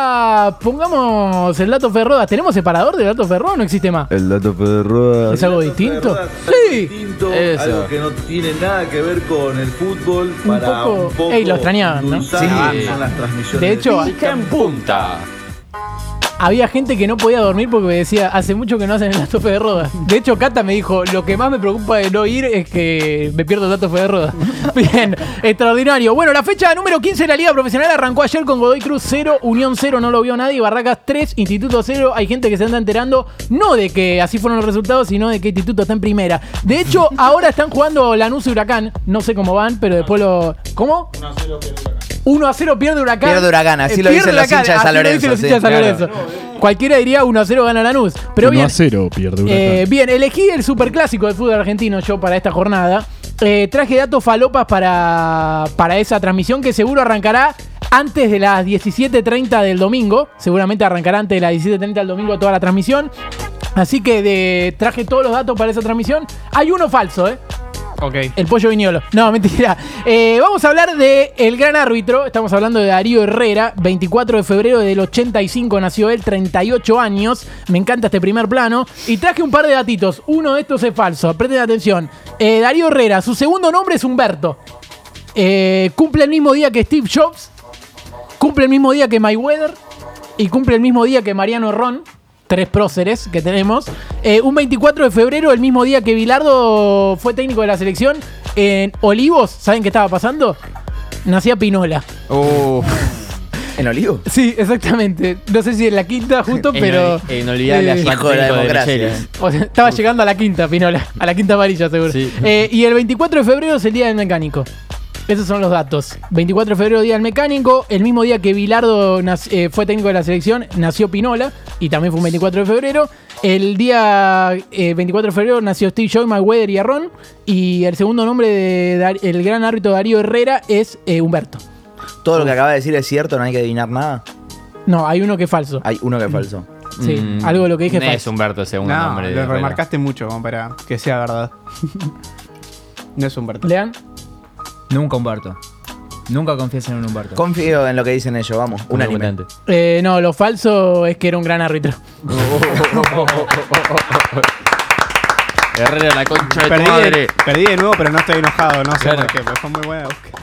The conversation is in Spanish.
ahora pongamos el dato Ferroda. ¿Tenemos separador del dato Ferroda o no existe más? El dato de ruedas. ¿Es algo distinto? Sí. Distinto, Eso. algo que no tiene nada que ver con el fútbol. Para poco- un poco Ey, lo extrañaban, ¿no? Sí. con las transmisiones. De hecho, en punta. Había gente que no podía dormir porque me decía, hace mucho que no hacen el dato fe de roda. De hecho, Cata me dijo, lo que más me preocupa de no ir es que me pierdo el dato fe de roda. Bien, extraordinario. Bueno, la fecha número 15 de la Liga Profesional arrancó ayer con Godoy Cruz 0, Unión 0, no lo vio nadie, Barracas 3, Instituto 0. Hay gente que se anda enterando, no de que así fueron los resultados, sino de que Instituto está en primera. De hecho, ahora están jugando Lanús y Huracán. No sé cómo van, pero después lo... ¿Cómo? 1 a 0 pierde Huracán. Pierde Huracán, así Eh, lo dicen los Huracán, hinchas de San así lo Lorenzo, dicen los hinchas de San. Lorenzo. Cualquiera diría 1 a 0 gana Lanús. Pero 1 bien, a 0 pierde Huracán. eh, bien, elegí el superclásico del fútbol argentino yo para esta jornada. Eh, traje datos falopas para, para esa transmisión que seguro arrancará antes de las 17.30 del domingo. Seguramente arrancará antes de las 17.30 del domingo toda la transmisión. Así que de- traje todos los datos para esa transmisión. Hay uno falso, ¿eh? Ok. El pollo viñolo. No, mentira. Eh, vamos a hablar de el gran árbitro. Estamos hablando de Darío Herrera. 24 de febrero del 85 nació él, 38 años. Me encanta este primer plano. Y traje un par de datitos. Uno de estos es falso. Presten atención. Eh, Darío Herrera, su segundo nombre es Humberto. Eh, cumple el mismo día que Steve Jobs. Cumple el mismo día que Mayweather. Y cumple el mismo día que Mariano Ron. Tres próceres que tenemos. Eh, un 24 de febrero, el mismo día que Bilardo fue técnico de la selección. En Olivos, ¿saben qué estaba pasando? Nacía Pinola. Uh, ¿En Olivo? Sí, exactamente. No sé si en la quinta justo, en, pero. En inolvidable eh, Hijo de la democracia. Michelis. o sea, estaba llegando a la quinta, Pinola. A la quinta amarilla, seguro. Sí. Eh, y el 24 de febrero es el día del mecánico. Esos son los datos. 24 de febrero, día del mecánico. El mismo día que Bilardo eh, fue técnico de la selección, nació Pinola. Y también fue un 24 de febrero. El día eh, 24 de febrero nació Steve Jobs, Mayweather y Arron. Y el segundo nombre del gran árbitro Darío Herrera es eh, Humberto. Todo lo que acaba de decir es cierto, no hay que adivinar nada. No, hay uno que es falso. Hay uno que es falso. Sí, Mm, algo de lo que dije no es falso. Humberto el segundo No, nombre. de lo remarcaste mucho como para que sea verdad. no es Humberto. Lean. Nunca Humberto. Nunca confíes en un Humberto. Confío en lo que dicen ellos, vamos. Un. Eh, no, lo falso es que era un gran árbitro. Herrera, la concha de tu Perdí madre. de, perdí de nuevo, pero no estoy enojado. No sé Claro. por qué, pero fue muy buena búsqueda.